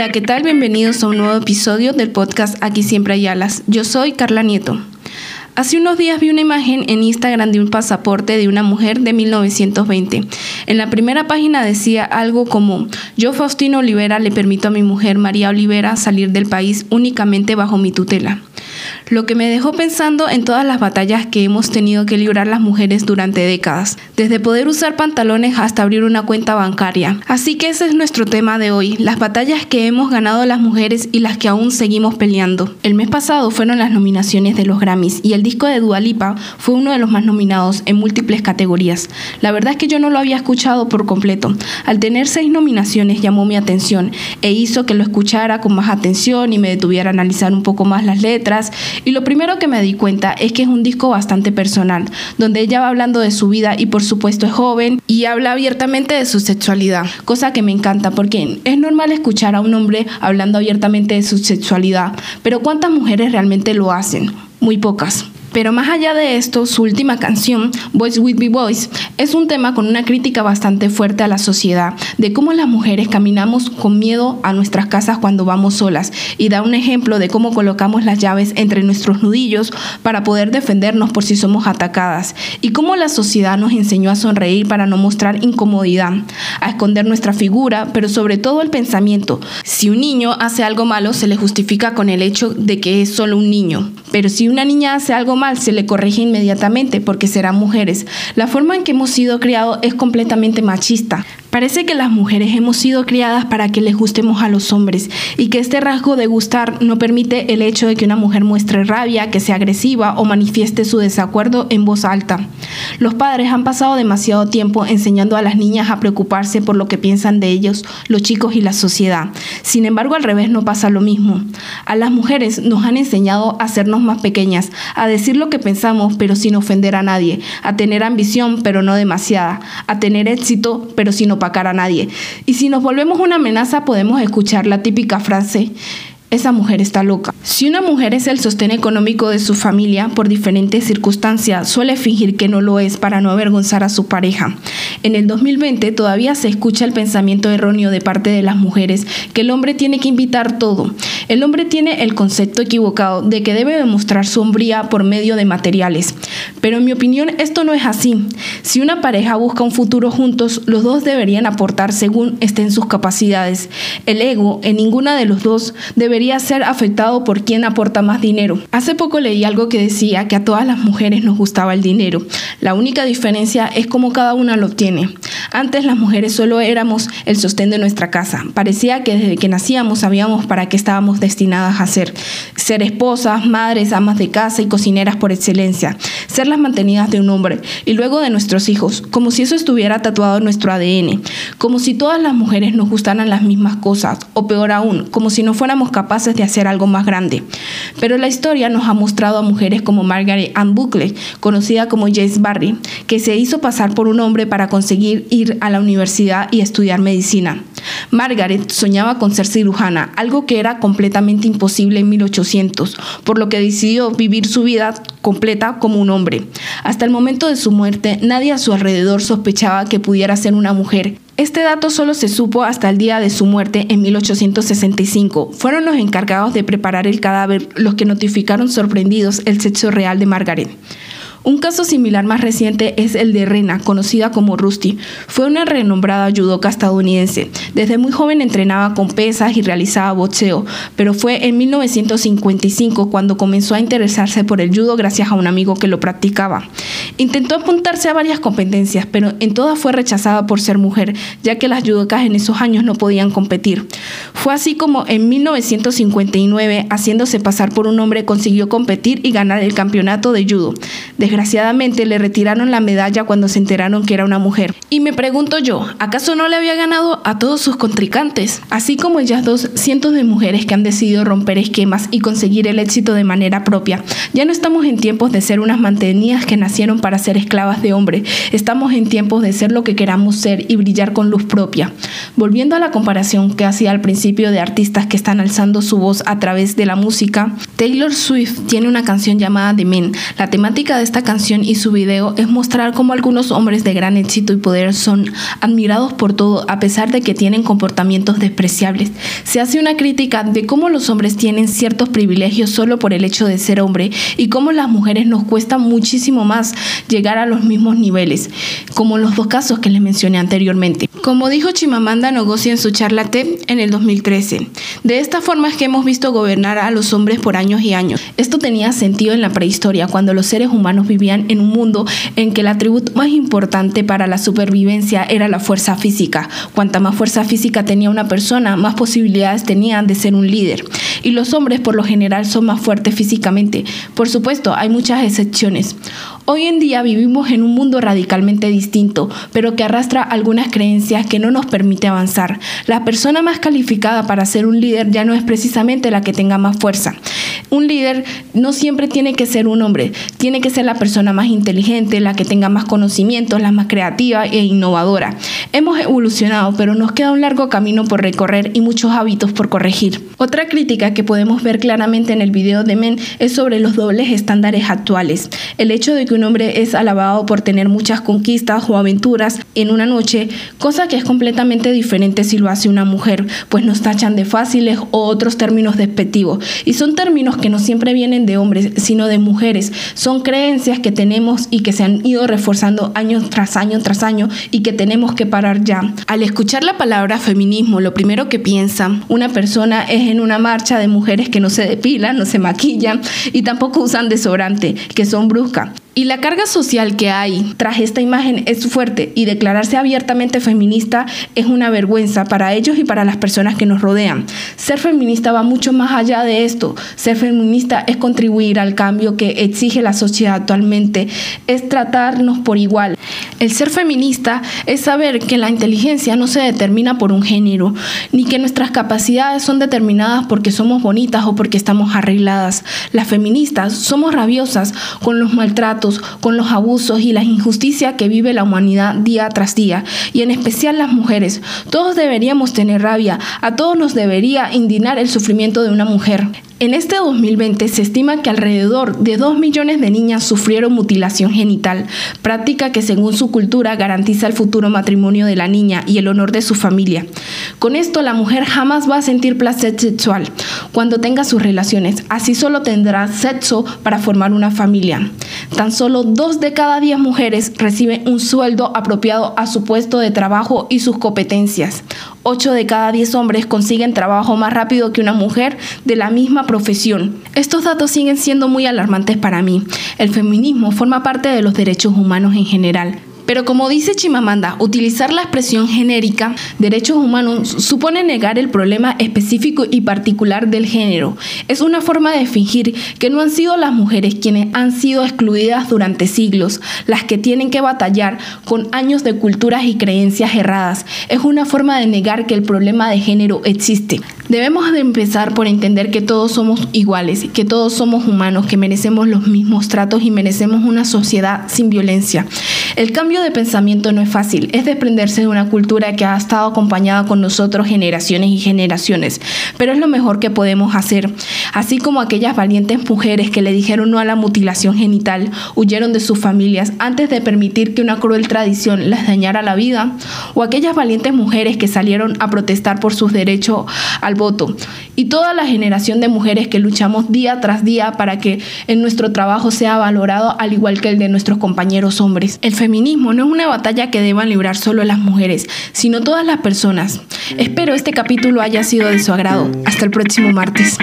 Hola, ¿qué tal? Bienvenidos a un nuevo episodio del podcast Aquí siempre hay alas. Yo soy Carla Nieto. Hace unos días vi una imagen en Instagram de un pasaporte de una mujer de 1920. En la primera página decía algo como, yo Faustino Olivera le permito a mi mujer María Olivera salir del país únicamente bajo mi tutela lo que me dejó pensando en todas las batallas que hemos tenido que librar las mujeres durante décadas, desde poder usar pantalones hasta abrir una cuenta bancaria. Así que ese es nuestro tema de hoy, las batallas que hemos ganado las mujeres y las que aún seguimos peleando. El mes pasado fueron las nominaciones de los Grammys y el disco de Dua Lipa fue uno de los más nominados en múltiples categorías. La verdad es que yo no lo había escuchado por completo. Al tener seis nominaciones llamó mi atención e hizo que lo escuchara con más atención y me detuviera a analizar un poco más las letras y lo primero que me di cuenta es que es un disco bastante personal, donde ella va hablando de su vida y por supuesto es joven y habla abiertamente de su sexualidad, cosa que me encanta porque es normal escuchar a un hombre hablando abiertamente de su sexualidad, pero ¿cuántas mujeres realmente lo hacen? Muy pocas. Pero más allá de esto, su última canción, Voice With Me Voice, es un tema con una crítica bastante fuerte a la sociedad, de cómo las mujeres caminamos con miedo a nuestras casas cuando vamos solas, y da un ejemplo de cómo colocamos las llaves entre nuestros nudillos para poder defendernos por si somos atacadas, y cómo la sociedad nos enseñó a sonreír para no mostrar incomodidad, a esconder nuestra figura, pero sobre todo el pensamiento. Si un niño hace algo malo, se le justifica con el hecho de que es solo un niño, pero si una niña hace algo se le corrige inmediatamente porque serán mujeres. La forma en que hemos sido criados es completamente machista. Parece que las mujeres hemos sido criadas para que les gustemos a los hombres y que este rasgo de gustar no permite el hecho de que una mujer muestre rabia, que sea agresiva o manifieste su desacuerdo en voz alta. Los padres han pasado demasiado tiempo enseñando a las niñas a preocuparse por lo que piensan de ellos, los chicos y la sociedad. Sin embargo, al revés no pasa lo mismo. A las mujeres nos han enseñado a hacernos más pequeñas, a decir lo que pensamos pero sin ofender a nadie, a tener ambición pero no demasiada, a tener éxito pero sin opacar a nadie. Y si nos volvemos una amenaza podemos escuchar la típica frase, esa mujer está loca. Si una mujer es el sostén económico de su familia por diferentes circunstancias, suele fingir que no lo es para no avergonzar a su pareja. En el 2020 todavía se escucha el pensamiento erróneo de parte de las mujeres que el hombre tiene que invitar todo. El hombre tiene el concepto equivocado de que debe demostrar su hombría por medio de materiales. Pero en mi opinión esto no es así. Si una pareja busca un futuro juntos, los dos deberían aportar según estén sus capacidades. El ego en ninguna de los dos debería ser afectado por quien aporta más dinero. Hace poco leí algo que decía que a todas las mujeres nos gustaba el dinero. La única diferencia es cómo cada una lo obtiene. Antes las mujeres solo éramos el sostén de nuestra casa. Parecía que desde que nacíamos sabíamos para qué estábamos destinadas a ser. Ser esposas, madres, amas de casa y cocineras por excelencia. Ser las mantenidas de un hombre y luego de nuestros hijos, como si eso estuviera tatuado en nuestro ADN. Como si todas las mujeres nos gustaran las mismas cosas. O peor aún, como si no fuéramos capaces de hacer algo más grande. Pero la historia nos ha mostrado a mujeres como Margaret Ann Buckley, conocida como Jace Barry, que se hizo pasar por un hombre para conseguir ir a la universidad y estudiar medicina. Margaret soñaba con ser cirujana, algo que era completamente imposible en 1800, por lo que decidió vivir su vida completa como un hombre. Hasta el momento de su muerte, nadie a su alrededor sospechaba que pudiera ser una mujer este dato solo se supo hasta el día de su muerte en 1865. Fueron los encargados de preparar el cadáver los que notificaron sorprendidos el sexo real de Margaret. Un caso similar más reciente es el de Rena, conocida como Rusty. Fue una renombrada judoka estadounidense. Desde muy joven entrenaba con pesas y realizaba boxeo, pero fue en 1955 cuando comenzó a interesarse por el judo gracias a un amigo que lo practicaba. Intentó apuntarse a varias competencias, pero en todas fue rechazada por ser mujer, ya que las judokas en esos años no podían competir. Fue así como en 1959, haciéndose pasar por un hombre, consiguió competir y ganar el campeonato de judo. Desgraciadamente le retiraron la medalla cuando se enteraron que era una mujer. Y me pregunto yo, ¿acaso no le había ganado a todos sus contrincantes? Así como ellas dos, cientos de mujeres que han decidido romper esquemas y conseguir el éxito de manera propia. Ya no estamos en tiempos de ser unas mantenidas que nacieron para ser esclavas de hombre. Estamos en tiempos de ser lo que queramos ser y brillar con luz propia. Volviendo a la comparación que hacía al principio de artistas que están alzando su voz a través de la música, Taylor Swift tiene una canción llamada The Men. La temática de esta esta canción y su video es mostrar cómo algunos hombres de gran éxito y poder son admirados por todo a pesar de que tienen comportamientos despreciables. Se hace una crítica de cómo los hombres tienen ciertos privilegios solo por el hecho de ser hombre y cómo las mujeres nos cuesta muchísimo más llegar a los mismos niveles, como los dos casos que les mencioné anteriormente. Como dijo Chimamanda Ngozi en su charla TED en el 2013, de esta forma es que hemos visto gobernar a los hombres por años y años. Esto tenía sentido en la prehistoria, cuando los seres humanos vivían en un mundo en que el atributo más importante para la supervivencia era la fuerza física. Cuanta más fuerza física tenía una persona, más posibilidades tenía de ser un líder. Y los hombres por lo general son más fuertes físicamente. Por supuesto, hay muchas excepciones. Hoy en día vivimos en un mundo radicalmente distinto, pero que arrastra algunas creencias que no nos permite avanzar. La persona más calificada para ser un líder ya no es precisamente la que tenga más fuerza. Un líder no siempre tiene que ser un hombre, tiene que ser la persona más inteligente, la que tenga más conocimientos, la más creativa e innovadora. Hemos evolucionado, pero nos queda un largo camino por recorrer y muchos hábitos por corregir. Otra crítica que podemos ver claramente en el video de Men es sobre los dobles estándares actuales. El hecho de que un hombre es alabado por tener muchas conquistas o aventuras en una noche, cosa que es completamente diferente si lo hace una mujer, pues nos tachan de fáciles o otros términos despectivos. Y son términos que no siempre vienen de hombres, sino de mujeres. Son creencias que tenemos y que se han ido reforzando año tras año tras año y que tenemos que parar ya. Al escuchar la palabra feminismo, lo primero que piensa una persona es en una marcha de mujeres que no se depilan, no se maquillan y tampoco usan desodorante, que son bruscas. Y la carga social que hay tras esta imagen es fuerte y declararse abiertamente feminista es una vergüenza para ellos y para las personas que nos rodean. Ser feminista va mucho más allá de esto. Ser feminista es contribuir al cambio que exige la sociedad actualmente, es tratarnos por igual. El ser feminista es saber que la inteligencia no se determina por un género, ni que nuestras capacidades son determinadas porque somos bonitas o porque estamos arregladas. Las feministas somos rabiosas con los maltratos con los abusos y las injusticias que vive la humanidad día tras día, y en especial las mujeres. Todos deberíamos tener rabia, a todos nos debería indignar el sufrimiento de una mujer. En este 2020 se estima que alrededor de 2 millones de niñas sufrieron mutilación genital, práctica que según su cultura garantiza el futuro matrimonio de la niña y el honor de su familia. Con esto la mujer jamás va a sentir placer sexual cuando tenga sus relaciones, así solo tendrá sexo para formar una familia. Tan solo dos de cada 10 mujeres reciben un sueldo apropiado a su puesto de trabajo y sus competencias. 8 de cada 10 hombres consiguen trabajo más rápido que una mujer de la misma profesión. Estos datos siguen siendo muy alarmantes para mí. El feminismo forma parte de los derechos humanos en general. Pero como dice Chimamanda, utilizar la expresión genérica derechos humanos supone negar el problema específico y particular del género. Es una forma de fingir que no han sido las mujeres quienes han sido excluidas durante siglos, las que tienen que batallar con años de culturas y creencias erradas. Es una forma de negar que el problema de género existe. Debemos de empezar por entender que todos somos iguales, que todos somos humanos, que merecemos los mismos tratos y merecemos una sociedad sin violencia. El cambio de pensamiento no es fácil, es desprenderse de una cultura que ha estado acompañada con nosotros generaciones y generaciones, pero es lo mejor que podemos hacer. Así como aquellas valientes mujeres que le dijeron no a la mutilación genital, huyeron de sus familias antes de permitir que una cruel tradición les dañara la vida, o aquellas valientes mujeres que salieron a protestar por sus derechos al voto, y toda la generación de mujeres que luchamos día tras día para que en nuestro trabajo sea valorado al igual que el de nuestros compañeros hombres feminismo no es una batalla que deban librar solo las mujeres, sino todas las personas. Espero este capítulo haya sido de su agrado. Hasta el próximo martes.